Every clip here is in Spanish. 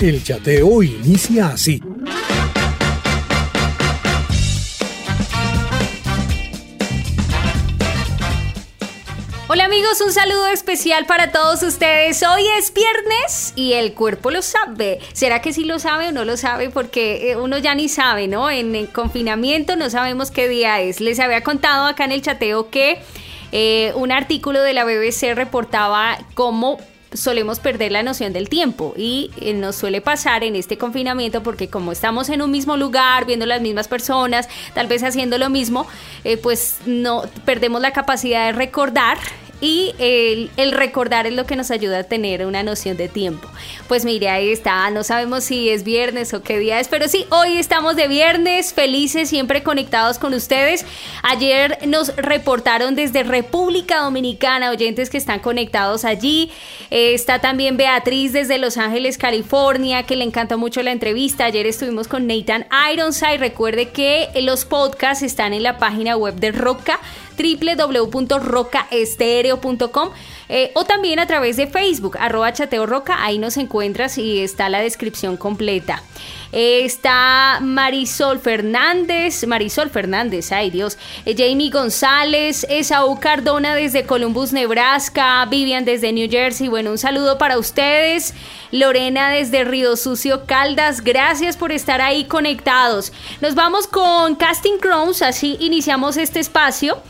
El chateo inicia así. Hola amigos, un saludo especial para todos ustedes. Hoy es viernes y el cuerpo lo sabe. ¿Será que sí lo sabe o no lo sabe? Porque eh, uno ya ni sabe, ¿no? En el confinamiento no sabemos qué día es. Les había contado acá en el chateo que eh, un artículo de la BBC reportaba cómo solemos perder la noción del tiempo y eh, nos suele pasar en este confinamiento porque como estamos en un mismo lugar, viendo las mismas personas, tal vez haciendo lo mismo, eh, pues no perdemos la capacidad de recordar y el, recordar es lo que nos ayuda a tener una noción de tiempo. Pues mire, ahí está, no sabemos si es viernes o qué día es, pero sí, hoy estamos de viernes, felices, siempre conectados con ustedes. Ayer nos reportaron desde República Dominicana, oyentes que están conectados allí. Eh, está también Beatriz desde Los Ángeles, California, que le encantó mucho la entrevista. Ayer estuvimos con Nathan Ironside. Recuerde que los podcasts están en la página web de Roca www.rocaestereo.com eh, o también a través de Facebook, arroba chateo roca, ahí nos encuentras y está la descripción completa. Eh, está Marisol Fernández, Marisol Fernández, ay Dios, eh, Jamie González, Esaú Cardona desde Columbus, Nebraska, Vivian desde New Jersey, bueno, un saludo para ustedes, Lorena desde Río Sucio, Caldas, gracias por estar ahí conectados. Nos vamos con Casting Crowns, así iniciamos este espacio.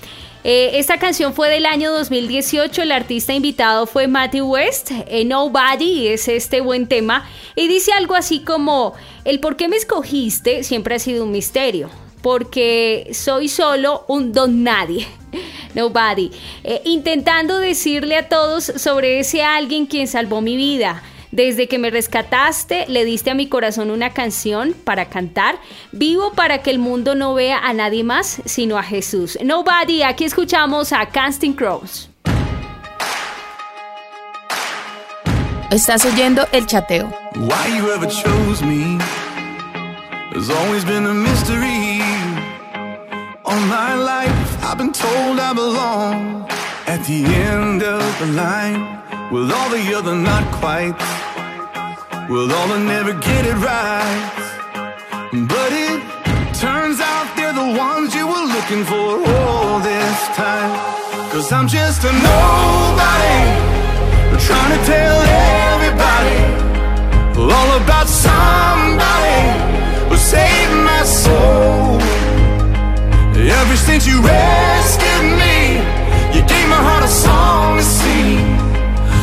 Eh, esta canción fue del año 2018, el artista invitado fue Matthew West, eh, Nobody es este buen tema, y dice algo así como, el por qué me escogiste siempre ha sido un misterio, porque soy solo un don nadie. Nobody, eh, intentando decirle a todos sobre ese alguien quien salvó mi vida. Desde que me rescataste, le diste a mi corazón una canción para cantar. Vivo para que el mundo no vea a nadie más sino a Jesús. Nobody, aquí escuchamos a Casting Crows. Estás oyendo el chateo. Why you ever chose me has always been a mystery. All my life I've been told I belong at the end of the line. With all the other not quite. With all the never get it right. But it turns out they're the ones you were looking for all this time. Cause I'm just a nobody Trying to tell everybody All about somebody Who saved my soul. Ever since you rescued me You gave my heart a song to sing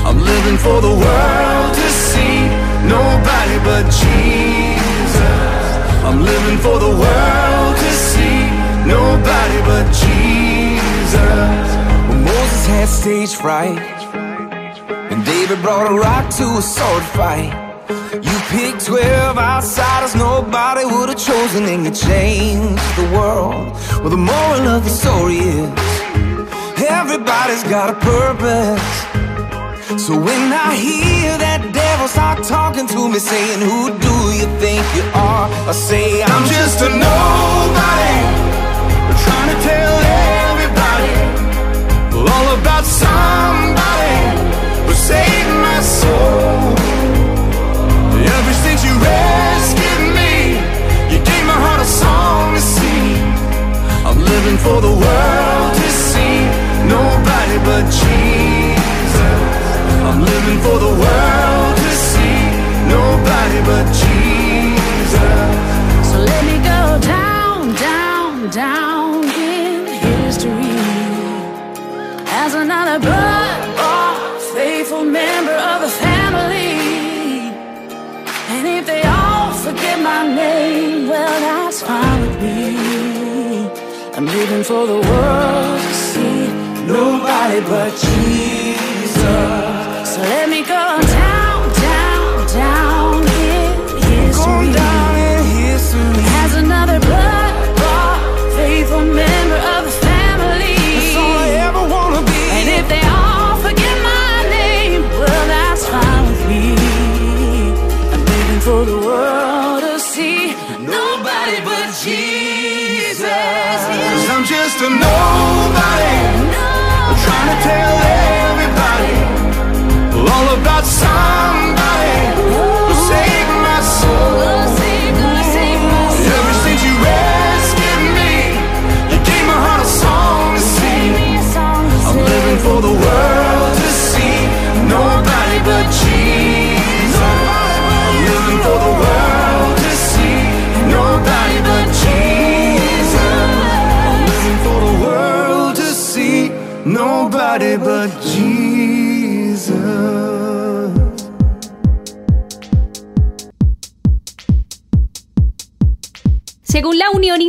I'm living for the world to see nobody but Jesus. I'm living for the world to see nobody but Jesus. When Moses had stage fright, and David brought a rock to a sword fight. You picked 12 outsiders nobody would have chosen, and you changed the world. Well, the moral of the story is everybody's got a purpose. So when I hear that devil start talking to me, saying, Who do you think you are? I say, I'm just a nobody, trying to tell everybody all about somebody who saved my soul. Ever since you rescued me, you gave my heart a song to sing. I'm living for the world to see nobody but Jesus. I'm for the world to see nobody but Jesus. So let me go down, down, down in history as another blood bought faithful member of the family. And if they all forget my name, well, that's fine with me. I'm living for the world to see nobody but Jesus. So let me go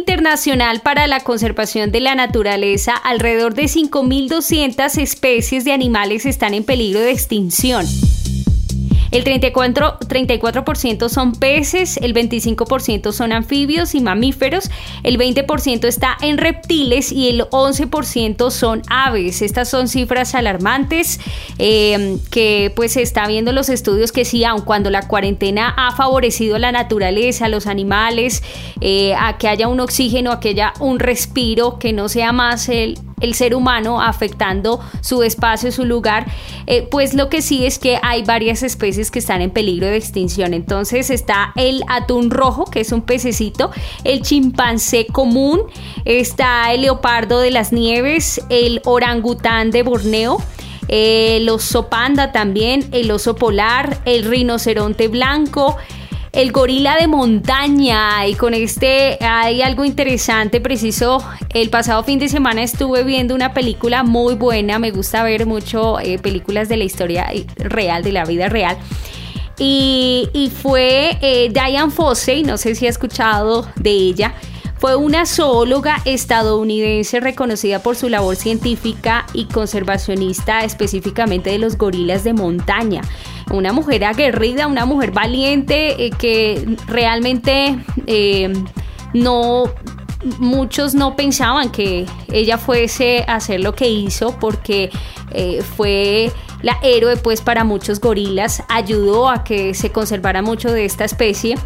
Internacional para la Conservación de la Naturaleza, alrededor de 5.200 especies de animales están en peligro de extinción. El 34%, 34% son peces, el 25% son anfibios y mamíferos, el 20% está en reptiles y el 11% son aves. Estas son cifras alarmantes eh, que pues se está viendo en los estudios que sí, aun cuando la cuarentena ha favorecido la naturaleza, a los animales, eh, a que haya un oxígeno, a que haya un respiro, que no sea más el, el ser humano afectando su espacio, su lugar, eh, pues lo que sí es que hay varias especies que están en peligro de extinción. Entonces está el atún rojo, que es un pececito, el chimpancé común, está el leopardo de las nieves, el orangután de Borneo, el oso panda también, el oso polar, el rinoceronte blanco, el gorila de montaña. Y con este hay algo interesante preciso. El pasado fin de semana estuve viendo una película muy buena. Me gusta ver mucho eh, películas de la historia real de la vida real. Y, fue eh, Diane Fossey no sé si ha escuchado de ella fue una zoóloga estadounidense reconocida por su labor científica y conservacionista específicamente de los gorilas de montaña. Una mujer aguerrida, una mujer valiente eh, que realmente eh, no muchos no pensaban que ella fuese a hacer lo que hizo porque eh, fue la héroe pues para muchos gorilas, ayudó a que se conservara mucho de esta especie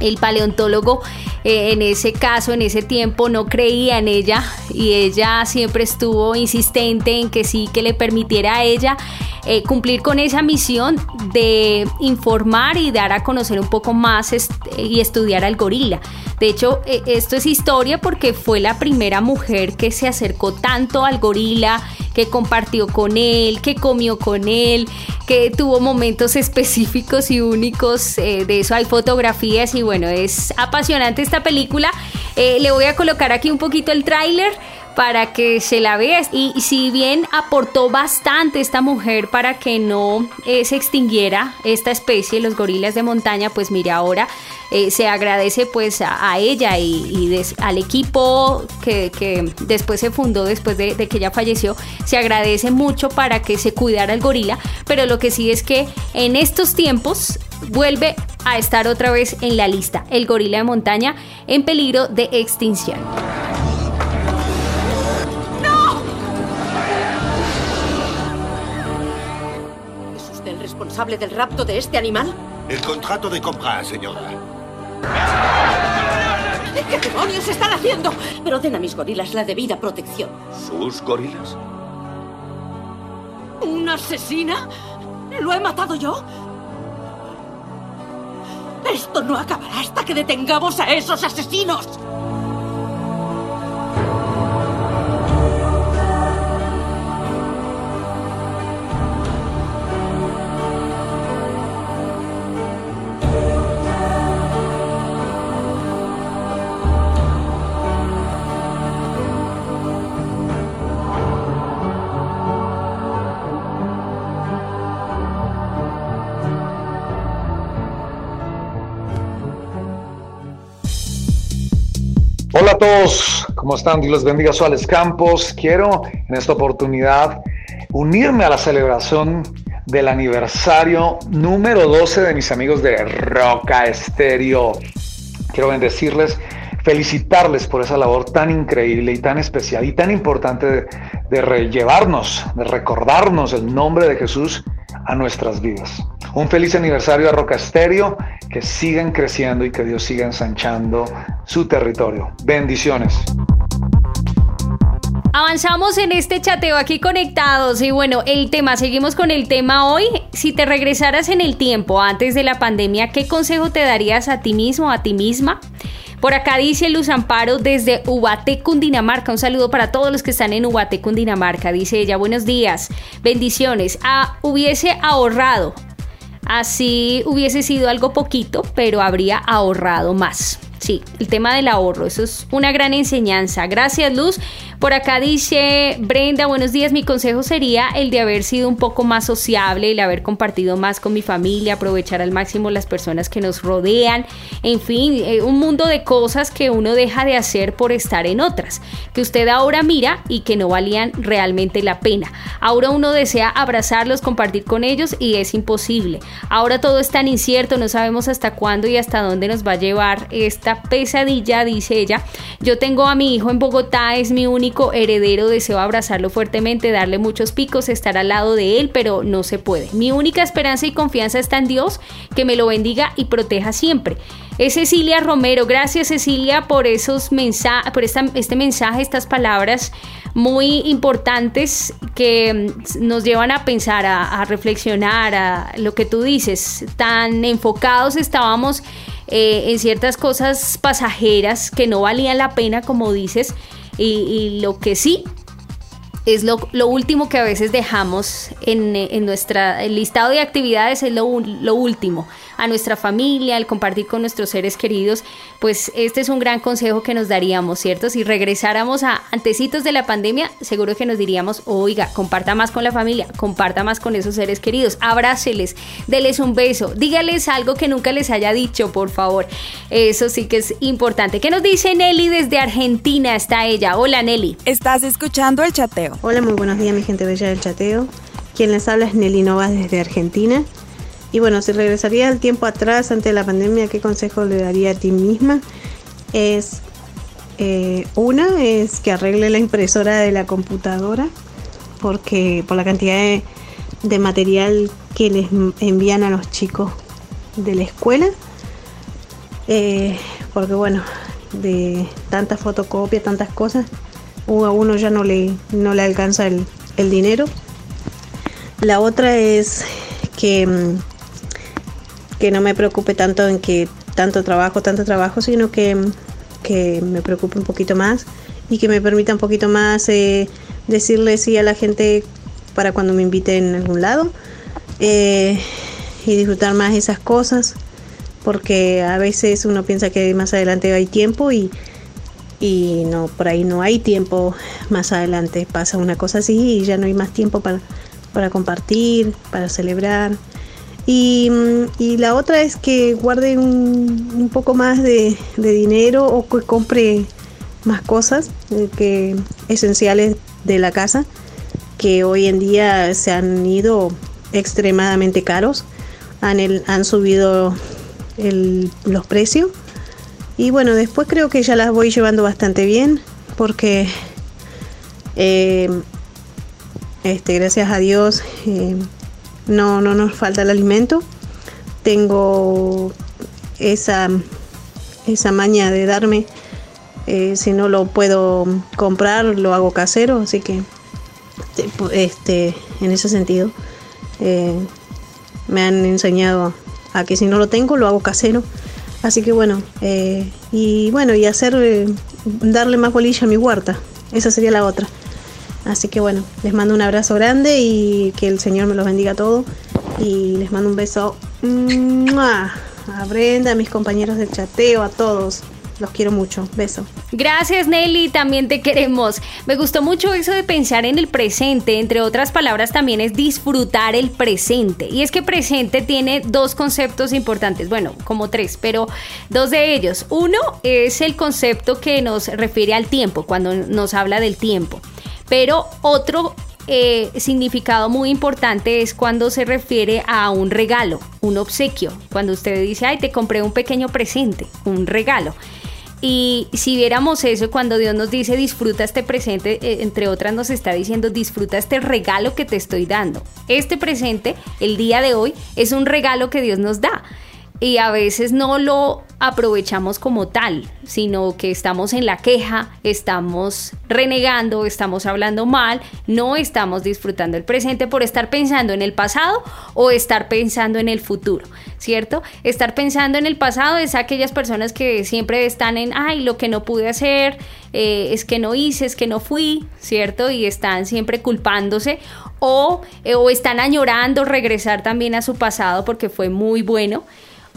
el paleontólogo eh, en ese caso, en ese tiempo, no creía en ella y ella siempre estuvo insistente en que sí, que le permitiera a ella eh, cumplir con esa misión de informar y dar a conocer un poco más y estudiar al gorila. De hecho, eh, esto es historia porque fue la primera mujer que se acercó tanto al gorila, que compartió con él, que comió con él, que tuvo momentos específicos y únicos. de eso hay fotografías y bueno, es apasionante esta película. le voy a colocar aquí un poquito el tráiler para que se la vea. Y si bien aportó bastante esta mujer para que no eh, se extinguiera esta especie, los gorilas de montaña, pues mire ahora eh, se agradece pues a, ella y, al equipo que, después se fundó después de, de, que ella falleció, se agradece mucho para que se cuidara el gorila, pero lo que sí es que en estos tiempos vuelve a estar otra vez en la lista, el gorila de montaña en peligro de extinción. Responsable del rapto de este animal? El contrato de compra, señora. ¿Qué demonios están haciendo? Pero den a mis gorilas la debida protección. ¿Sus gorilas? ¿Una asesina? ¿Lo he matado yo? Esto no acabará hasta que detengamos a esos asesinos. Todos, ¿cómo están? Dios les bendiga, Alex Campos. Quiero en esta oportunidad unirme a la celebración del aniversario número 12 de mis amigos de Roca Estéreo. Quiero bendecirles, felicitarles por esa labor tan increíble y tan especial y tan importante de, de de recordarnos el nombre de Jesús a nuestras vidas. Un feliz aniversario a Roca Estéreo, que sigan creciendo y que Dios siga ensanchando su territorio. Bendiciones. Avanzamos en este chateo aquí conectados y bueno, el tema, seguimos con el tema hoy. Si te regresaras en el tiempo antes de la pandemia, ¿qué consejo te darías a ti mismo, a ti misma? Por acá dice Luz Amparo desde Ubate, Cundinamarca. Un saludo para todos los que están en Ubate, Cundinamarca. Dice ella, buenos días, bendiciones. Ah, hubiese ahorrado. Así hubiese sido algo poquito, pero habría ahorrado más. Sí, el tema del ahorro, eso es una gran enseñanza. Gracias, Luz. Por acá dice Brenda, buenos días. Mi consejo sería el de haber sido un poco más sociable, el haber compartido más con mi familia, aprovechar al máximo las personas que nos rodean. En fin, eh, un mundo de cosas que uno deja de hacer por estar en otras, que usted ahora mira y que no valían realmente la pena. Ahora uno desea abrazarlos, compartir con ellos y es imposible. Ahora todo es tan incierto, no sabemos hasta cuándo y hasta dónde nos va a llevar esta pesadilla, dice ella. Yo tengo a mi hijo en Bogotá, es mi único heredero, deseo abrazarlo fuertemente, darle muchos picos, estar al lado de él, pero no se puede. Mi única esperanza y confianza está en Dios, que me lo bendiga y proteja siempre. Es Cecilia Romero. Gracias Cecilia por esos mensajes, por este mensaje, estas palabras muy importantes que mm, nos llevan a pensar, a, reflexionar, a lo que tú dices. Tan enfocados estábamos eh, en ciertas cosas pasajeras que no valían la pena, como dices, y, lo que sí es lo, último que a veces dejamos en, en nuestro listado de actividades, es lo, lo último a nuestra familia, al compartir con nuestros seres queridos, pues este es un gran consejo que nos daríamos, ¿cierto? Si regresáramos a antecitos de la pandemia, seguro que nos diríamos, oiga, comparta más con la familia, comparta más con esos seres queridos, abráceles, déles un beso, dígales algo que nunca les haya dicho, por favor. Eso sí que es importante. ¿Qué nos dice Nelly desde Argentina? Está ella. Hola Nelly. Estás escuchando el chateo. Hola, muy buenos días mi gente bella del chateo. Quien les habla es Nelly Novas desde Argentina. Y bueno, si regresaría el tiempo atrás ante la pandemia, ¿qué consejo le daría a ti misma? Es eh, una es que arregle la impresora de la computadora, porque por la cantidad de, material que les envían a los chicos de la escuela, eh, porque bueno, de tantas fotocopias, tantas cosas, a uno ya no le, no le alcanza el, el dinero. La otra es que mm, que no me preocupe tanto en que tanto trabajo, tanto trabajo, sino que, me preocupe un poquito más y que me permita un poquito más eh, decirle sí a la gente para cuando me inviten a algún lado eh, y disfrutar más esas cosas porque a veces uno piensa que más adelante hay tiempo y, y no, por ahí no hay tiempo más adelante, pasa una cosa así y ya no hay más tiempo para, para compartir, para celebrar. Y, la otra es que guarde un, poco más de, dinero o que compre más cosas eh, que esenciales de la casa que hoy en día se han ido extremadamente caros, han, han subido los precios. Y bueno, después creo que ya las voy llevando bastante bien porque eh, este, gracias a Dios eh, no, no nos falta el alimento. Tengo esa, esa maña de darme, eh, si no lo puedo comprar, lo hago casero, así que este, en ese sentido eh, me han enseñado a que si no lo tengo, lo hago casero. Así que bueno, eh, y bueno, y hacer, darle más bolilla a mi huerta, esa sería la otra. Así que bueno, les mando un abrazo grande y que el Señor me los bendiga a todos. Y les mando un beso a Brenda, a mis compañeros del chateo, a todos. Los quiero mucho. Beso. Gracias Nelly, también te queremos. Me gustó mucho eso de pensar en el presente. Entre otras palabras, también es disfrutar el presente. Y es que presente tiene dos conceptos importantes. Bueno, como tres, pero dos de ellos. Uno es el concepto que nos refiere al tiempo, cuando nos habla del tiempo. Pero otro eh, significado muy importante es cuando se refiere a un regalo, un obsequio. Cuando usted dice, ay, te compré un pequeño presente, un regalo. Y si viéramos eso, cuando Dios nos dice disfruta este presente, eh, entre otras nos está diciendo disfruta este regalo que te estoy dando. Este presente, el día de hoy, es un regalo que Dios nos da. Y a veces no lo aprovechamos como tal, sino que estamos en la queja, estamos renegando, estamos hablando mal, no estamos disfrutando el presente por estar pensando en el pasado o estar pensando en el futuro, ¿cierto? Estar pensando en el pasado es aquellas personas que siempre están en, ay, lo que no pude hacer, eh, es que no hice, es que no fui, ¿cierto? Y están siempre culpándose o, eh, o están añorando regresar también a su pasado porque fue muy bueno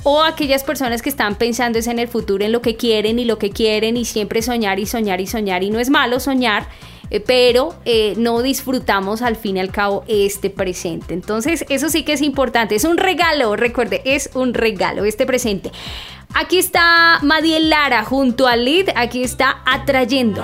o aquellas personas que están pensando en el futuro, en lo que quieren y lo que quieren y siempre soñar y soñar y soñar y no es malo soñar, eh, pero eh, no disfrutamos al fin y al cabo este presente. Entonces eso sí que es importante, es un regalo, recuerde, es un regalo este presente. Aquí está Madiel Lara junto al lead, aquí está atrayendo.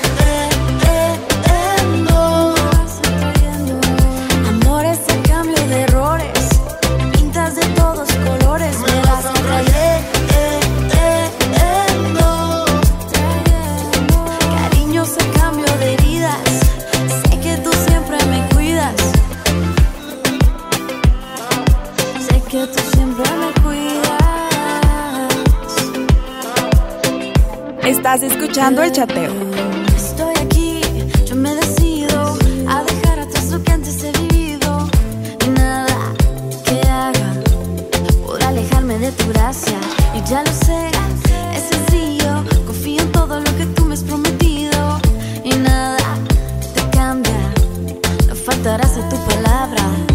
Estás escuchando el chateo. Estoy aquí, yo me decido a dejar atrás lo que antes he vivido. Y nada que haga por alejarme de tu gracia. Y ya lo sé, es sencillo. Confío en todo lo que tú me has prometido. Y nada te cambia, no faltarás a tu palabra.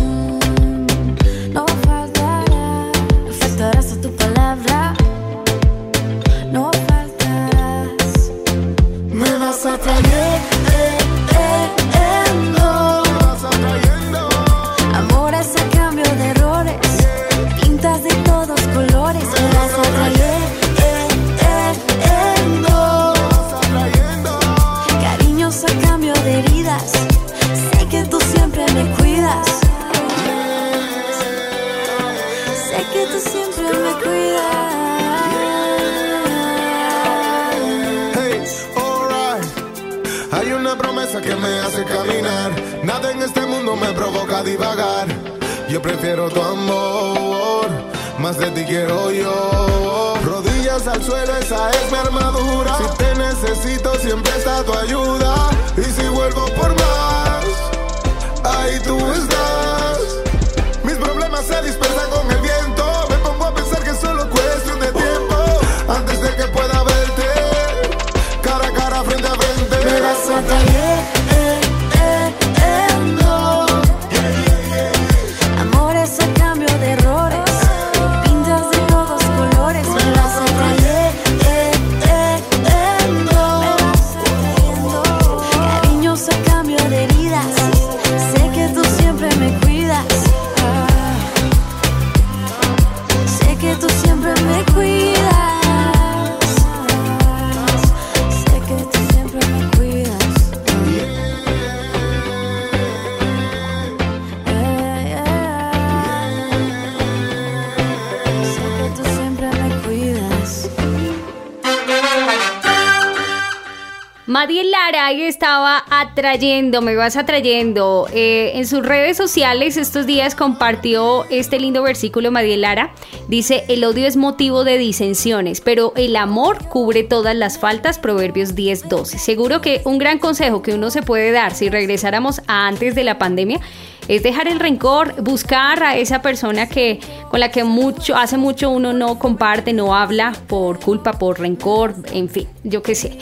Ahí estaba atrayendo, me vas atrayendo. Eh, en sus redes sociales estos días compartió este lindo versículo Madiel Lara. Dice, el odio es motivo de disensiones, pero el amor cubre todas las faltas, Proverbios 10.12. Seguro que un gran consejo que uno se puede dar si regresáramos a antes de la pandemia es dejar el rencor, buscar a esa persona que con la que mucho hace mucho uno no comparte, no habla por culpa, por rencor, en fin, yo qué sé.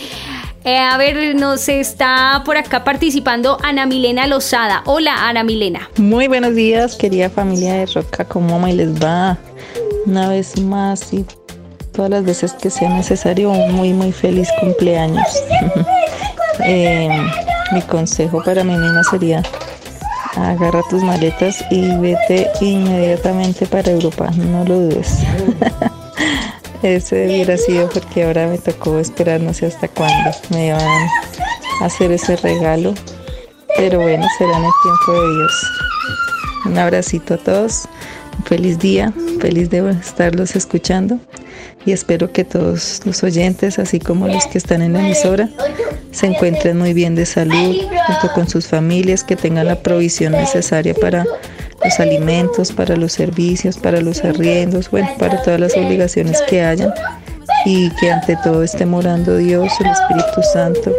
Eh, a ver, nos está por acá participando Ana Milena Lozada. Hola, Ana Milena. Muy buenos días, querida familia de Roca, ¿cómo y les va? Una vez más y todas las veces que sea necesario, un muy, muy feliz cumpleaños. eh, mi consejo para mí misma sería agarra tus maletas y vete inmediatamente para Europa, no lo dudes. Ese hubiera sido porque ahora me tocó esperar no sé hasta cuándo me van a hacer ese regalo. Pero bueno, será en el tiempo de Dios. Un abracito a todos, feliz día, feliz de estarlos escuchando y espero que todos los oyentes, así como los que están en la emisora, se encuentren muy bien de salud, junto con sus familias, que tengan la provisión necesaria para los alimentos, para los servicios, para los arriendos, bueno, para todas las obligaciones que hayan y que ante todo esté morando Dios, el Espíritu Santo,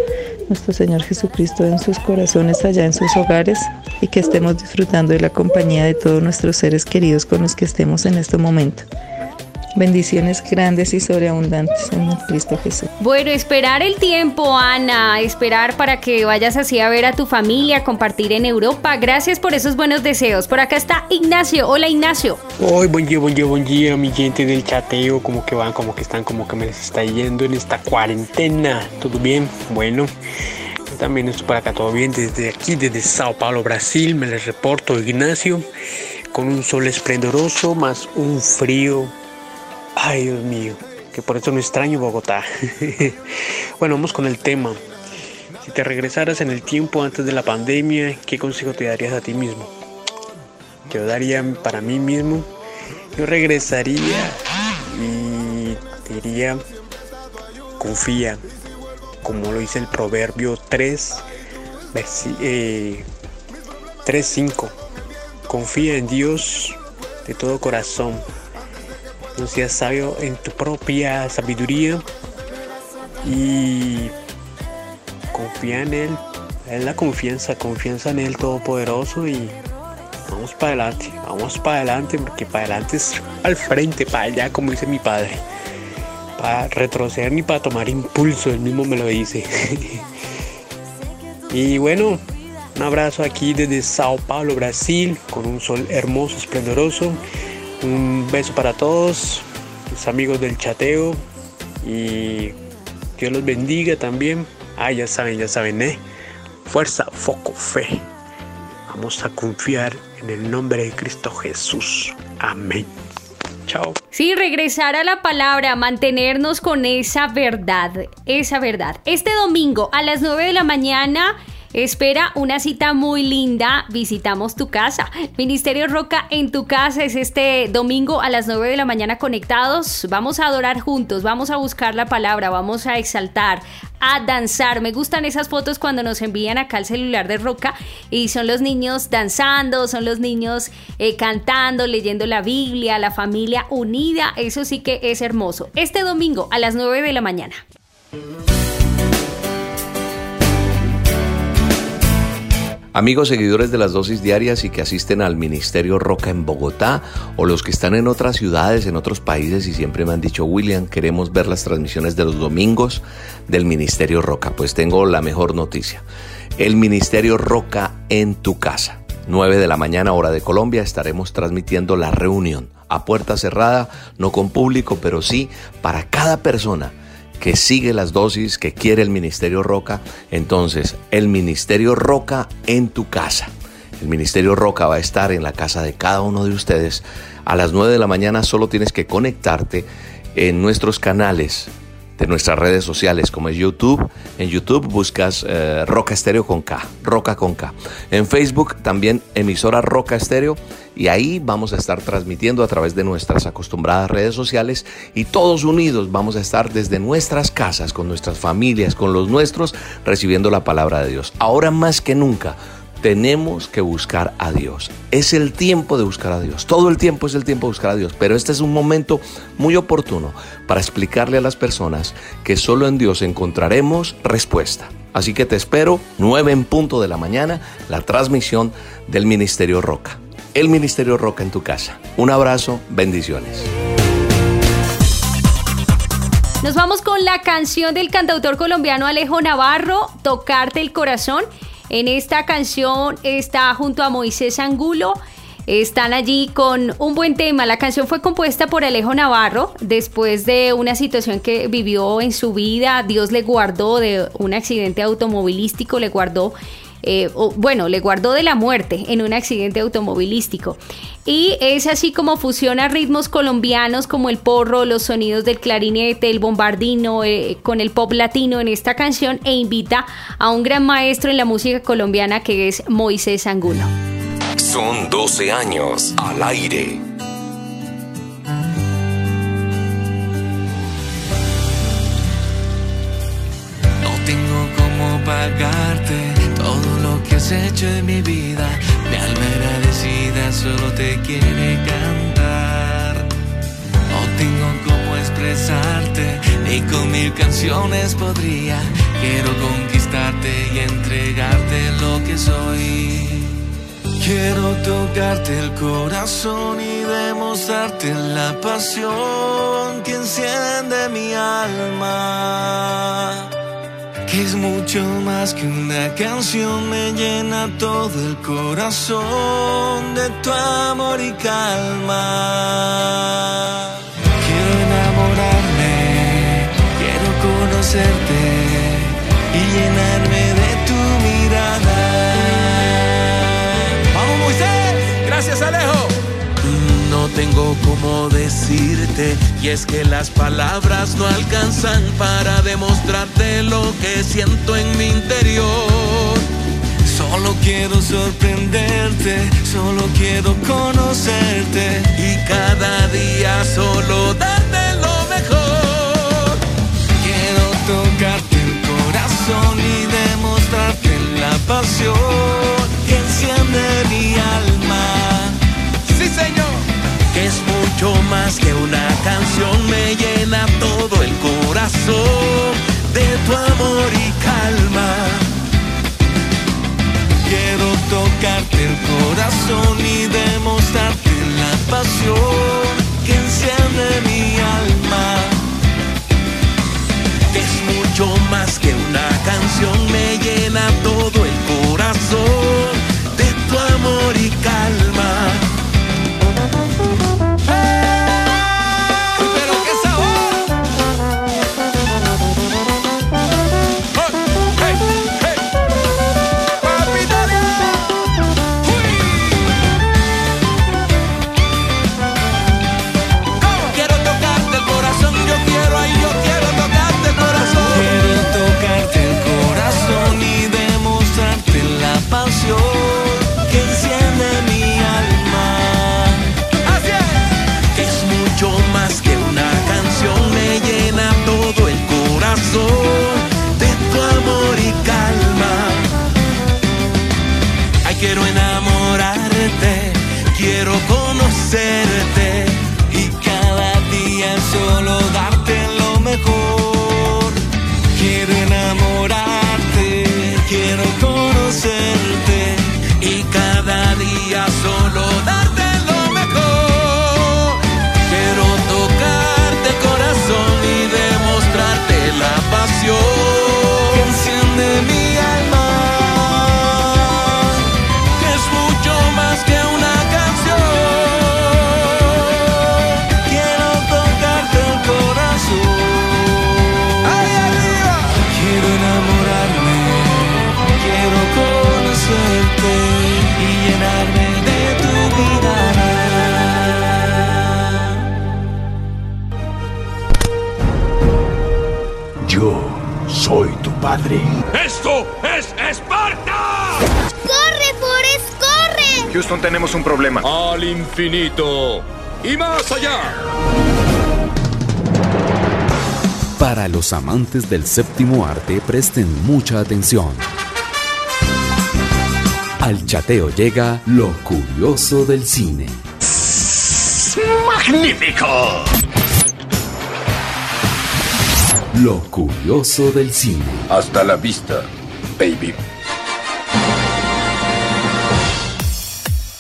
nuestro Señor Jesucristo en sus corazones, allá en sus hogares y que estemos disfrutando de la compañía de todos nuestros seres queridos con los que estemos en este momento. Bendiciones grandes y sobreabundantes en Cristo Jesús. Bueno, esperar el tiempo, Ana, esperar para que vayas así a ver a tu familia, compartir en Europa. Gracias por esos buenos deseos. Por acá está Ignacio. Hola, Ignacio. Hoy, buen día, buen día, buen día, mi gente del chateo. Como que van, como que están, como que me les está yendo en esta cuarentena. ¿Todo bien? Bueno. También estoy por acá todo bien desde aquí, desde Sao Paulo, Brasil. Me les reporto, Ignacio, con un sol esplendoroso más un frío Ay, Dios mío, que por eso no extraño Bogotá. bueno, vamos con el tema. Si te regresaras en el tiempo antes de la pandemia, ¿qué consejo te darías a ti mismo? Yo daría para mí mismo, yo regresaría y diría, confía, como lo dice el proverbio 3, 3.5. Eh, confía en Dios de todo corazón no seas sabio en tu propia sabiduría y confía en Él. Es la confianza, confianza en Él Todopoderoso y vamos para adelante, vamos para adelante porque para adelante es al frente, para allá como dice mi padre. Para retroceder ni para tomar impulso, él mismo me lo dice. y bueno, un abrazo aquí desde Sao Paulo, Brasil, con un sol hermoso, esplendoroso. Un beso para todos, los amigos del chateo y Dios los bendiga también. Ah, ya saben, ya saben, ¿eh? Fuerza, foco, fe. Vamos a confiar en el nombre de Cristo Jesús. Amén. Chao. Sí, regresar a la palabra, mantenernos con esa verdad, esa verdad. Este domingo a las 9 de la mañana Espera una cita muy linda. Visitamos tu casa. Ministerio Roca en tu casa es este domingo a las 9 de la mañana conectados. Vamos a adorar juntos, vamos a buscar la palabra, vamos a exaltar, a danzar. Me gustan esas fotos cuando nos envían acá el celular de Roca y son los niños danzando, son los niños eh, cantando, leyendo la Biblia, la familia unida. Eso sí que es hermoso. Este domingo a las 9 de la mañana. Amigos seguidores de las dosis diarias y que asisten al Ministerio Roca en Bogotá o los que están en otras ciudades, en otros países y siempre me han dicho, William, queremos ver las transmisiones de los domingos del Ministerio Roca. Pues tengo la mejor noticia. El Ministerio Roca en tu casa. 9 de la mañana hora de Colombia estaremos transmitiendo la reunión a puerta cerrada, no con público, pero sí para cada persona que sigue las dosis, que quiere el Ministerio Roca, entonces el Ministerio Roca en tu casa. El Ministerio Roca va a estar en la casa de cada uno de ustedes. A las 9 de la mañana solo tienes que conectarte en nuestros canales de nuestras redes sociales como es YouTube. En YouTube buscas eh, Roca Estéreo con K, Roca con K. En Facebook también emisora Roca Estéreo y ahí vamos a estar transmitiendo a través de nuestras acostumbradas redes sociales y todos unidos vamos a estar desde nuestras casas, con nuestras familias, con los nuestros, recibiendo la palabra de Dios. Ahora más que nunca tenemos que buscar a Dios. Es el tiempo de buscar a Dios. Todo el tiempo es el tiempo de buscar a Dios. Pero este es un momento muy oportuno para explicarle a las personas que solo en Dios encontraremos respuesta. Así que te espero 9 en punto de la mañana, la transmisión del Ministerio Roca. El Ministerio Roca en tu casa. Un abrazo, bendiciones. Nos vamos con la canción del cantautor colombiano Alejo Navarro, Tocarte el Corazón. En esta canción está junto a Moisés Angulo están allí con un buen tema. La canción fue compuesta por Alejo Navarro después de una situación que vivió en su vida. Dios le guardó de un accidente automovilístico, le guardó eh, bueno, le guardó de la muerte en un accidente automovilístico. Y es así como fusiona ritmos colombianos como el porro, los sonidos del clarinete, el bombardino, eh, con el pop latino en esta canción e invita a un gran maestro en la música colombiana que es Moisés Angulo. Son 12 años al aire. No tengo cómo pagarte has hecho en mi vida. Mi alma agradecida solo te quiere cantar. No tengo cómo expresarte, ni con mil canciones podría. Quiero conquistarte y entregarte lo que soy. Quiero tocarte el corazón y demostrarte la pasión que enciende mi alma. Es mucho más que una canción, me llena todo el corazón de tu amor y calma. Quiero enamorarme, quiero conocerte y llenarme de tu mirada. Vamos Moisés, gracias Alejo. Tengo cómo decirte y es que las palabras no alcanzan para demostrarte lo que siento en mi interior. Solo quiero sorprenderte, solo quiero conocerte y cada día solo darte lo mejor. Quiero tocarte el corazón y demostrarte la pasión que enciende mi alma. Sí, Señor que es mucho más que una canción, me llena todo el corazón de tu amor y calma. Quiero tocarte el corazón y demostrarte la pasión que enciende mi alma. Que es mucho más que una canción, me llena todo el corazón de tu amor y calma. Mucho más que una canción, me llena todo el corazón de tu amor y calma. Ay, quiero enamorarte, quiero conocerte padre. ¡Esto es Esparta! ¡Corre, Forrest, corre! Houston, tenemos un problema. Al infinito y más allá. Para los amantes del séptimo arte, presten mucha atención. Al chateo llega lo curioso del cine. ¡Magnífico! Lo curioso del cine. Hasta la vista, baby.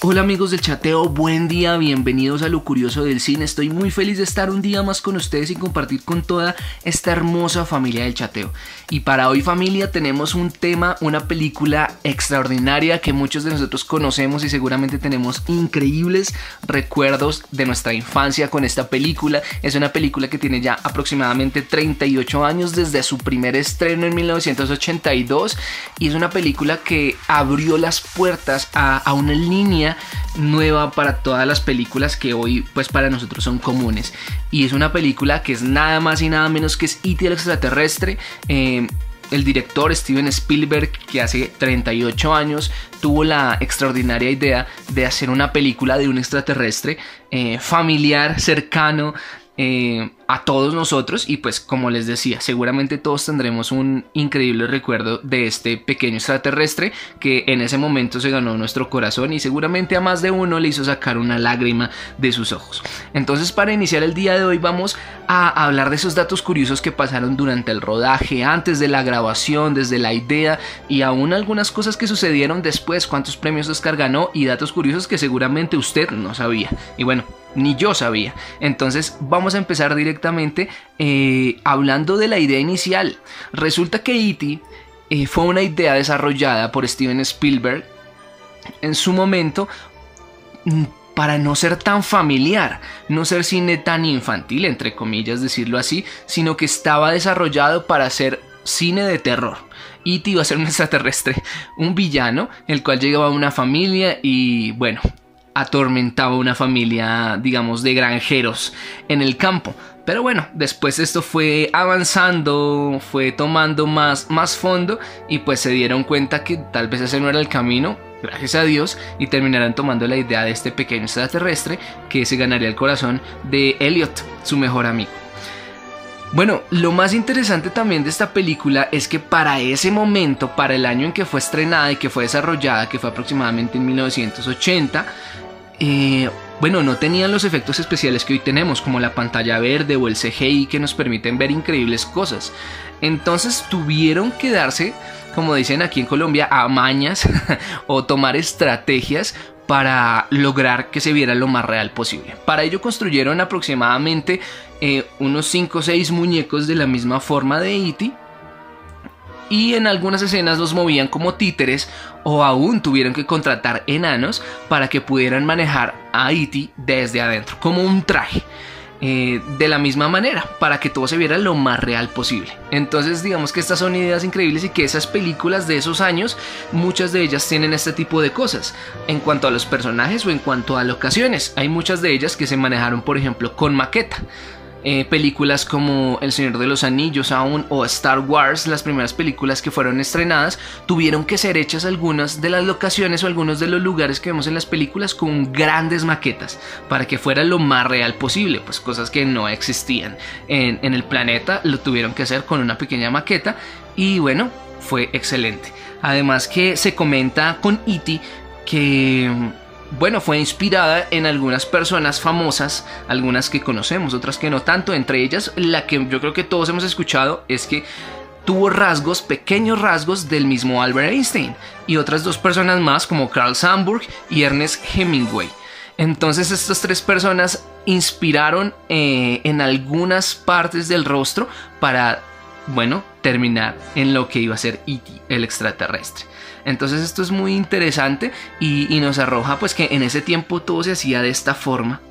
Hola amigos del chateo, buen día, bienvenidos a lo curioso del cine. Estoy muy feliz de estar un día más con ustedes y compartir con toda esta hermosa familia del chateo. Y para hoy familia tenemos un tema, una película extraordinaria que muchos de nosotros conocemos y seguramente tenemos increíbles recuerdos de nuestra infancia con esta película. Es una película que tiene ya aproximadamente 38 años desde su primer estreno en 1982 y es una película que abrió las puertas a, a una línea nueva para todas las películas que hoy pues para nosotros son comunes y es una película que es nada más y nada menos que es E.T. el extraterrestre eh, el director Steven Spielberg, que hace 38 años tuvo la extraordinaria idea de hacer una película de un extraterrestre eh, familiar, cercano, eh, a todos nosotros y pues como les decía seguramente todos tendremos un increíble recuerdo de este pequeño extraterrestre que en ese momento se ganó nuestro corazón y seguramente a más de uno le hizo sacar una lágrima de sus ojos entonces para iniciar el día de hoy vamos a hablar de esos datos curiosos que pasaron durante el rodaje antes de la grabación desde la idea y aún algunas cosas que sucedieron después cuántos premios Oscar ganó y datos curiosos que seguramente usted no sabía y bueno ni yo sabía. Entonces vamos a empezar directamente eh, hablando de la idea inicial. Resulta que E.T. Eh, fue una idea desarrollada por Steven Spielberg en su momento mm, para no ser tan familiar, no ser cine tan infantil, entre comillas decirlo así, sino que estaba desarrollado para ser cine de terror. E.T. iba a ser un extraterrestre, un villano, el cual llegaba a una familia y bueno, atormentaba una familia, digamos, de granjeros en el campo. Pero bueno, después esto fue avanzando, fue tomando más, más fondo y pues se dieron cuenta que tal vez ese no era el camino, gracias a Dios, y terminaron tomando la idea de este pequeño extraterrestre que se ganaría el corazón de Elliot, su mejor amigo. Bueno, lo más interesante también de esta película es que para ese momento, para el año en que fue estrenada y que fue desarrollada, que fue aproximadamente en 1980, eh, bueno, no tenían los efectos especiales que hoy tenemos, como la pantalla verde o el CGI que nos permiten ver increíbles cosas. Entonces tuvieron que darse, como dicen aquí en Colombia, a mañas o tomar estrategias para lograr que se viera lo más real posible. Para ello construyeron aproximadamente eh, unos 5 o 6 muñecos de la misma forma de E.T y en algunas escenas los movían como títeres o aún tuvieron que contratar enanos para que pudieran manejar a E.T. desde adentro, como un traje. Eh, de la misma manera, para que todo se viera lo más real posible. Entonces, digamos que estas son ideas increíbles y que esas películas de esos años, muchas de ellas tienen este tipo de cosas. En cuanto a los personajes o en cuanto a locaciones, hay muchas de ellas que se manejaron, por ejemplo, con maqueta. Eh, películas como El Señor de los Anillos aún o Star Wars, las primeras películas que fueron estrenadas, tuvieron que ser hechas algunas de las locaciones o algunos de los lugares que vemos en las películas con grandes maquetas para que fuera lo más real posible, pues cosas que no existían en, en el planeta lo tuvieron que hacer con una pequeña maqueta y bueno, fue excelente. Además que se comenta con Iti e que bueno, fue inspirada en algunas personas famosas, algunas que conocemos, otras que no tanto, entre ellas la que yo creo que todos hemos escuchado es que tuvo rasgos, pequeños rasgos del mismo Albert Einstein y otras dos personas más como Carl Sandburg y Ernest Hemingway. Entonces estas tres personas inspiraron eh, en algunas partes del rostro para, bueno, terminar en lo que iba a ser E.T., el extraterrestre. Entonces esto es muy interesante y, nos arroja pues que en ese tiempo todo se hacía de esta forma.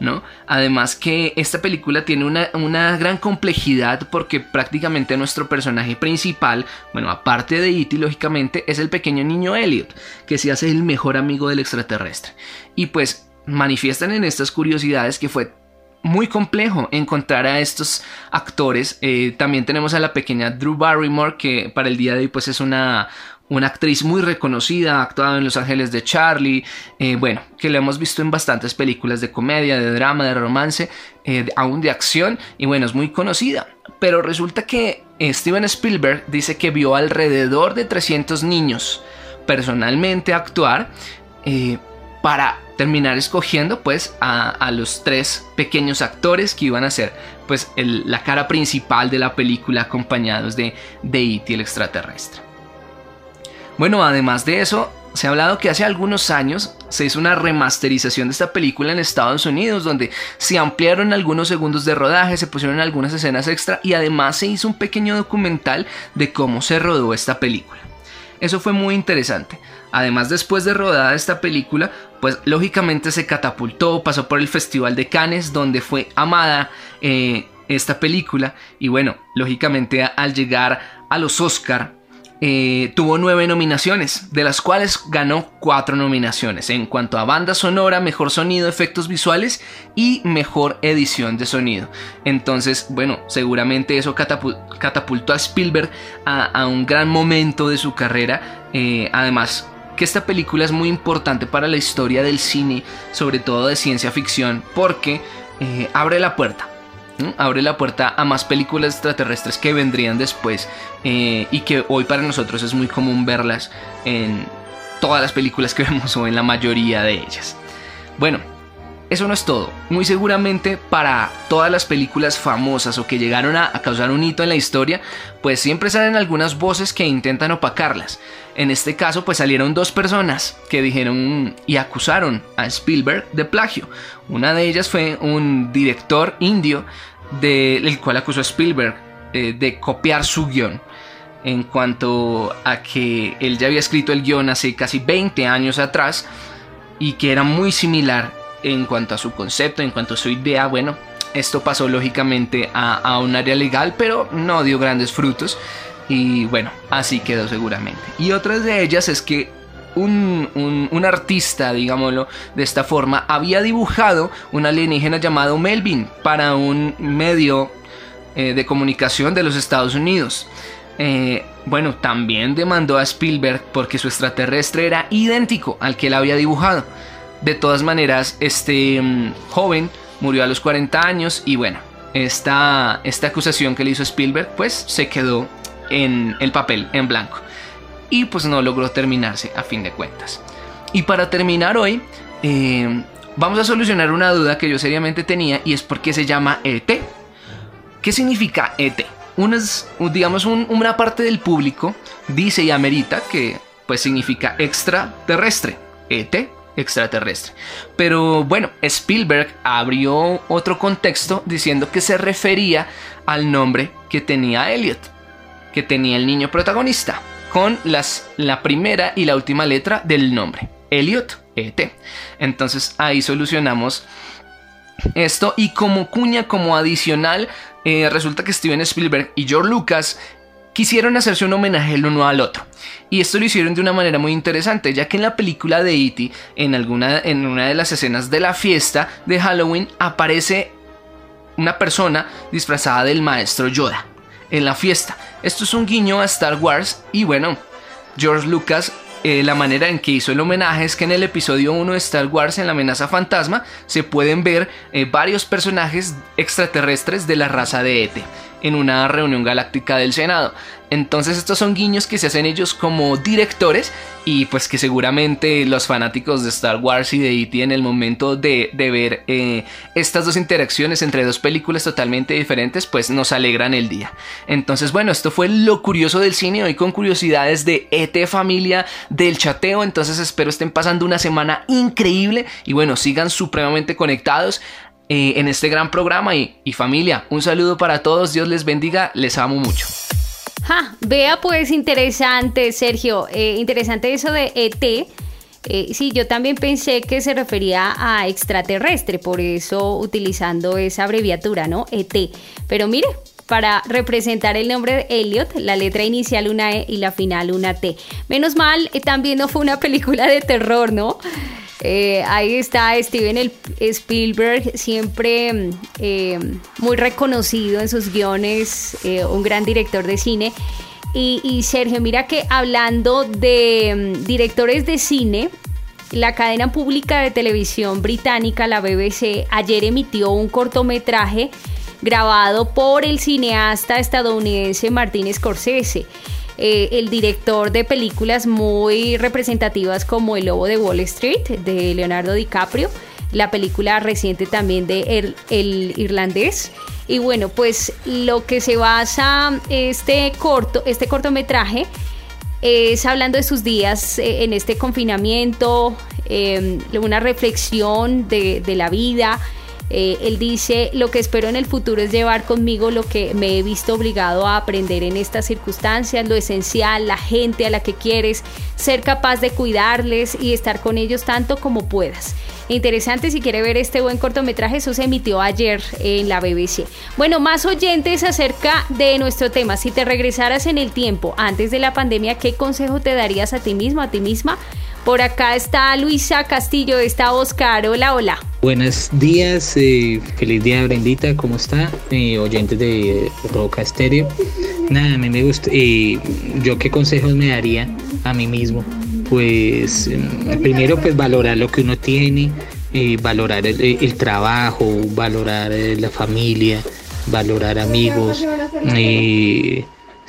¿No? Además que esta película tiene una, gran complejidad porque prácticamente nuestro personaje principal, bueno, aparte de E.T. lógicamente, es el pequeño niño Elliot, que se hace el mejor amigo del extraterrestre. Y pues manifiestan en estas curiosidades que fue muy complejo encontrar a estos actores. Eh, también tenemos a la pequeña Drew Barrymore, que para el día de hoy pues es una, una actriz muy reconocida, ha actuado en Los Ángeles de Charlie, eh, bueno, que la hemos visto en bastantes películas de comedia, de drama, de romance, eh, aún de acción, y bueno, es muy conocida. Pero resulta que eh, Steven Spielberg dice que vio alrededor de 300 niños personalmente actuar para terminar escogiendo pues a, los tres pequeños actores que iban a ser pues la cara principal de la película acompañados de, de E.T. el extraterrestre. Bueno, además de eso, se ha hablado que hace algunos años se hizo una remasterización de esta película en Estados Unidos, donde se ampliaron algunos segundos de rodaje, se pusieron algunas escenas extra y además se hizo un pequeño documental de cómo se rodó esta película. Eso fue muy interesante. Además, después de rodada esta película, pues lógicamente se catapultó, pasó por el Festival de Cannes, donde fue amada eh, esta película. Y bueno, lógicamente al llegar a los Oscar, eh, tuvo nueve nominaciones, de las cuales ganó cuatro nominaciones en cuanto a banda sonora, mejor sonido, efectos visuales y mejor edición de sonido. Entonces, bueno, seguramente eso catapultó a Spielberg a, un gran momento de su carrera. Eh, además, que esta película es muy importante para la historia del cine, sobre todo de ciencia ficción, porque eh, abre la puerta abre la puerta a más películas extraterrestres que vendrían después eh, y que hoy para nosotros es muy común verlas en todas las películas que vemos o en la mayoría de ellas. Bueno, eso no es todo. Muy seguramente para todas las películas famosas o que llegaron a, causar un hito en la historia, pues siempre salen algunas voces que intentan opacarlas. En este caso, pues salieron dos personas que dijeron y acusaron a Spielberg de plagio. Una de ellas fue un director indio del cual acusó a Spielberg eh, de copiar su guion. En cuanto a que él ya había escrito el guion hace casi 20 años atrás y que era muy similar en cuanto a su concepto, en cuanto a su idea, bueno, esto pasó lógicamente a, un área legal, pero no dio grandes frutos. Y bueno, así quedó seguramente. Y otra de ellas es que un, artista, digámoslo de esta forma, había dibujado un alienígena llamado Melvin para un medio eh, de comunicación de los Estados Unidos. Eh, bueno, también demandó a Spielberg porque su extraterrestre era idéntico al que él había dibujado. De todas maneras, este mm, joven murió a los 40 años y bueno, esta, esta acusación que le hizo Spielberg pues se quedó en el papel en blanco y pues no logró terminarse a fin de cuentas. Y para terminar hoy, eh, vamos a solucionar una duda que yo seriamente tenía y es por qué se llama ET. ¿Qué significa ET? Una, digamos, una parte del público dice y amerita que pues significa extraterrestre. ET extraterrestre. Pero bueno, Spielberg abrió otro contexto diciendo que se refería al nombre que tenía Elliot, que tenía el niño protagonista, con las, la primera y la última letra del nombre, Elliot, ET. Entonces ahí solucionamos esto y como cuña, como adicional, eh, resulta que Steven Spielberg y George Lucas quisieron hacerse un homenaje el uno al otro. Y esto lo hicieron de una manera muy interesante, ya que en la película de E.T., en, alguna, en una de las escenas de la fiesta de Halloween, aparece una persona disfrazada del maestro Yoda en la fiesta. Esto es un guiño a Star Wars y bueno, George Lucas eh, la manera en que hizo el homenaje es que en el episodio 1 de Star Wars, en la amenaza fantasma, se pueden ver eh, varios personajes extraterrestres de la raza de ET en una reunión galáctica del Senado. Entonces estos son guiños que se hacen ellos como directores y pues que seguramente los fanáticos de Star Wars y de E.T. en el momento de, ver eh, estas dos interacciones entre dos películas totalmente diferentes pues nos alegran el día. Entonces bueno, esto fue lo curioso del cine hoy con curiosidades de ET familia del chateo. Entonces espero estén pasando una semana increíble y bueno, sigan supremamente conectados. Eh, en este gran programa y, familia, un saludo para todos, Dios les bendiga, les amo mucho. Ja, vea pues interesante, Sergio, eh, interesante eso de ET. Eh, sí, yo también pensé que se refería a extraterrestre, por eso utilizando esa abreviatura, ¿no? ET. Pero mire, para representar el nombre de Elliot, la letra inicial una E y la final una T. Menos mal, también no fue una película de terror, ¿no? Eh, ahí está Steven Spielberg, siempre mm, eh, muy reconocido en sus guiones, eh, un gran director de cine. Y, Sergio, mira que hablando de mm, directores de cine, la cadena pública de televisión británica, la BBC, ayer emitió un cortometraje grabado por el cineasta estadounidense Martin Scorsese. Eh, el director de películas muy representativas como El Lobo de Wall Street de Leonardo DiCaprio, la película reciente también de El, Irlandés. Y bueno, pues lo que se basa este corto, este cortometraje es hablando de sus días eh, en este confinamiento, eh, una reflexión de la vida. Eh, él dice, lo que espero en el futuro es llevar conmigo lo que me he visto obligado a aprender en estas circunstancias, lo esencial, la gente a la que quieres, ser capaz de cuidarles y estar con ellos tanto como puedas. Interesante si quiere ver este buen cortometraje, eso se emitió ayer en la BBC. Bueno, más oyentes acerca de nuestro tema. Si te regresaras en el tiempo antes de la pandemia, ¿qué consejo te darías a ti mismo, a ti misma? Por acá está Luisa Castillo, está Oscar. Hola, hola. Buenos días, eh, feliz día Brendita, ¿cómo está? Eh, oyentes de Roca Estéreo. Nada, a mí me gusta. Eh, ¿Yo qué consejos me daría a mí mismo? Pues mm, primero pues valorar lo que uno tiene, eh, valorar el, el trabajo, valorar eh, la familia, valorar amigos.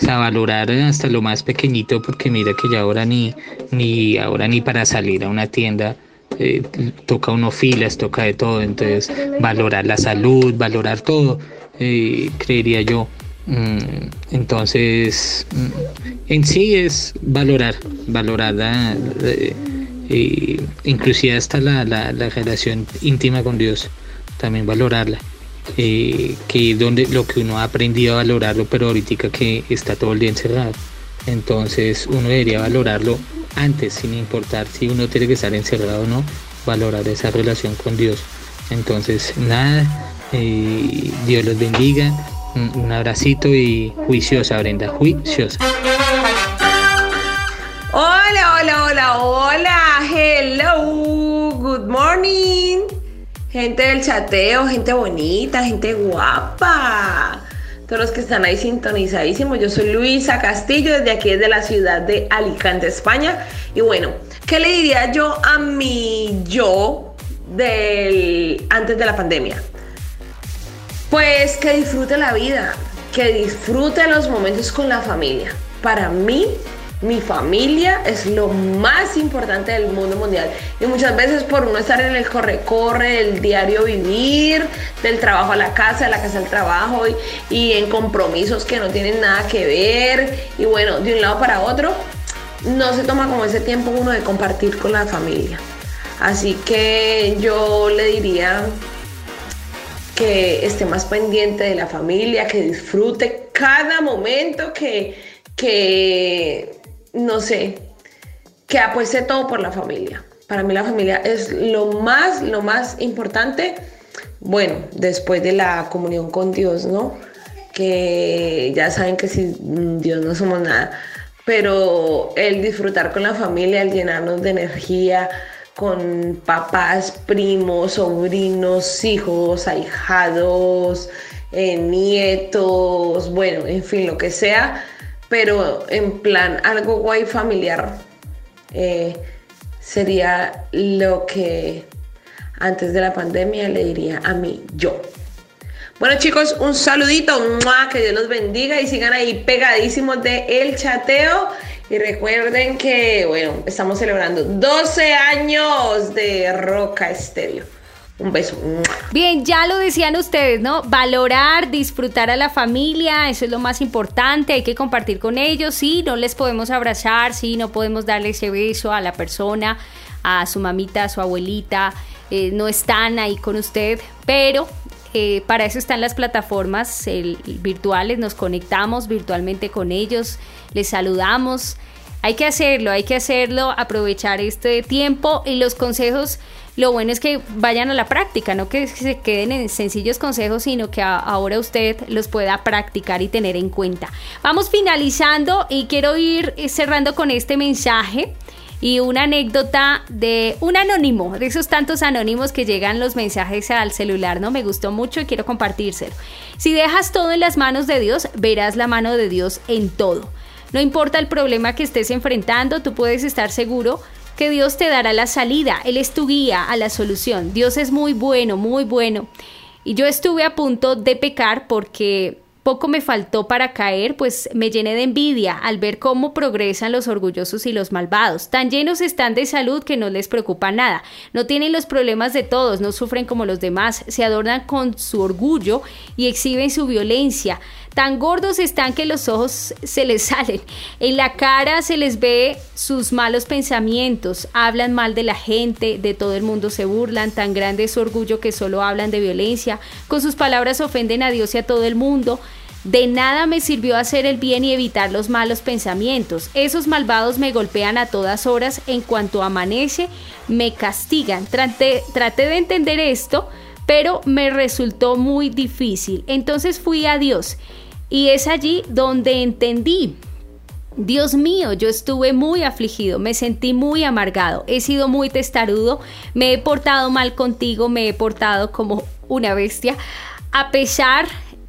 O sea, valorar hasta lo más pequeñito porque mira que ya ahora ni, ni ahora ni para salir a una tienda eh, toca uno filas, toca de todo, entonces valorar la salud, valorar todo, eh, creería yo. Mm, entonces, mm, en sí es valorar, valorar la, eh, eh, inclusive hasta la, la, la relación íntima con Dios, también valorarla eh, que donde lo que uno ha aprendido a valorarlo, pero ahorita que está todo el día encerrado. Entonces uno debería valorarlo antes, sin importar si uno tiene que estar encerrado o no, valorar esa relación con Dios. Entonces, nada, eh, Dios los bendiga, un abracito y juiciosa, Brenda, juiciosa. Hola, hola, hola, hola, hello, good morning. Gente del chateo, gente bonita, gente guapa. Todos los que están ahí sintonizadísimos. Yo soy Luisa Castillo, desde aquí, desde la ciudad de Alicante, España. Y bueno, ¿qué le diría yo a mi yo del antes de la pandemia? Pues que disfrute la vida, que disfrute los momentos con la familia. Para mí, mi familia es lo más importante del mundo mundial. Y muchas veces por uno estar en el corre-corre, del diario vivir, del trabajo a la casa, de la casa al trabajo y, y en compromisos que no tienen nada que ver. Y bueno, de un lado para otro, no se toma como ese tiempo uno de compartir con la familia. Así que yo le diría que esté más pendiente de la familia, que disfrute cada momento, que, que no sé, que apueste todo por la familia. Para mí la familia es lo más, lo más importante, bueno, después de la comunión con Dios, ¿no? Que ya saben que sin Dios no somos nada, pero el disfrutar con la familia, el llenarnos de energía, con papás, primos, sobrinos, hijos, ahijados, eh, nietos, bueno, en fin, lo que sea, pero en plan algo guay familiar eh, sería lo que antes de la pandemia le diría a mí yo. Bueno chicos, un saludito, ¡mua! que Dios los bendiga y sigan ahí pegadísimos de El Chateo. Y recuerden que, bueno, estamos celebrando 12 años de Roca Estéreo. Un beso. Bien, ya lo decían ustedes, ¿no? Valorar, disfrutar a la familia, eso es lo más importante, hay que compartir con ellos, sí, no les podemos abrazar, sí, no podemos darle ese beso a la persona, a su mamita, a su abuelita, eh, no están ahí con usted, pero eh, para eso están las plataformas el, virtuales, nos conectamos virtualmente con ellos, les saludamos. Hay que hacerlo, hay que hacerlo, aprovechar este tiempo y los consejos, lo bueno es que vayan a la práctica, no que se queden en sencillos consejos, sino que ahora usted los pueda practicar y tener en cuenta. Vamos finalizando y quiero ir cerrando con este mensaje y una anécdota de un anónimo, de esos tantos anónimos que llegan los mensajes al celular, ¿no? Me gustó mucho y quiero compartírselo. Si dejas todo en las manos de Dios, verás la mano de Dios en todo. No importa el problema que estés enfrentando, tú puedes estar seguro que Dios te dará la salida. Él es tu guía a la solución. Dios es muy bueno, muy bueno. Y yo estuve a punto de pecar porque poco me faltó para caer, pues me llené de envidia al ver cómo progresan los orgullosos y los malvados. Tan llenos están de salud que no les preocupa nada. No tienen los problemas de todos, no sufren como los demás, se adornan con su orgullo y exhiben su violencia. Tan gordos están que los ojos se les salen. En la cara se les ve sus malos pensamientos. Hablan mal de la gente, de todo el mundo se burlan. Tan grande es su orgullo que solo hablan de violencia. Con sus palabras ofenden a Dios y a todo el mundo. De nada me sirvió hacer el bien y evitar los malos pensamientos. Esos malvados me golpean a todas horas. En cuanto amanece, me castigan. Traté, traté de entender esto, pero me resultó muy difícil. Entonces fui a Dios y es allí donde entendí. Dios mío, yo estuve muy afligido, me sentí muy amargado, he sido muy testarudo, me he portado mal contigo, me he portado como una bestia, a pesar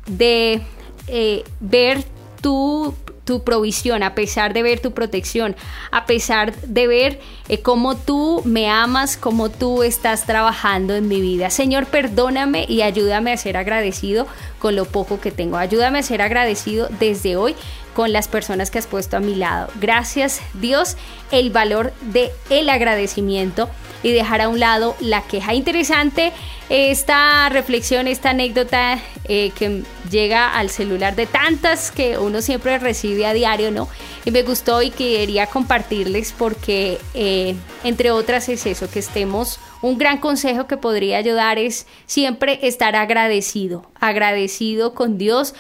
de eh, ver tu, tu, provisión, a pesar de ver tu protección, a pesar de ver eh, cómo tú me amas, cómo tú estás trabajando en mi vida. Señor, perdóname y ayúdame a ser agradecido con lo poco que tengo. Ayúdame a ser agradecido desde hoy con las personas que has puesto a mi lado. Gracias Dios, el valor de el agradecimiento y dejar a un lado la queja. Interesante esta reflexión, esta anécdota eh, que llega al celular de tantas que uno siempre recibe a diario, ¿no? Y me gustó y quería compartirles porque, eh, entre otras, es eso, que estemos un gran consejo que podría ayudar es siempre estar agradecido, agradecido con Dios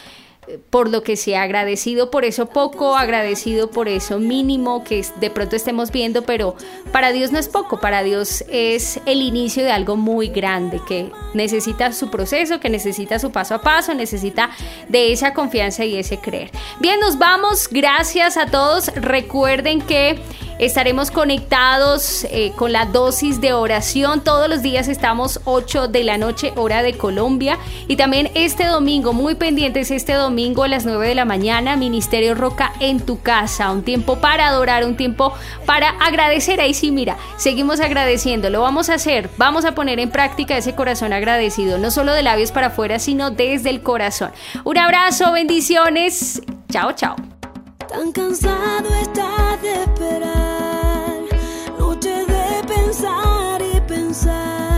por lo que sea agradecido por eso poco, agradecido por eso mínimo que de pronto estemos viendo, pero para Dios no es poco, para Dios es el inicio de algo muy grande que necesita su proceso, que necesita su paso a paso, necesita de esa confianza y ese creer. Bien, nos vamos, gracias a todos, recuerden que Estaremos conectados eh, con la dosis de oración. Todos los días estamos 8 de la noche, hora de Colombia. Y también este domingo, muy pendientes, este domingo domingo a las 9 de la mañana, Ministerio Roca en tu casa. Un tiempo para adorar, un tiempo para agradecer. Ahí sí, mira, seguimos agradeciendo, lo vamos a hacer, vamos a poner en práctica ese corazón agradecido, no solo de labios para afuera, sino desde el corazón. Un abrazo, bendiciones. Chao, chao. Tan cansado estás de esperar, de pensar y pensar.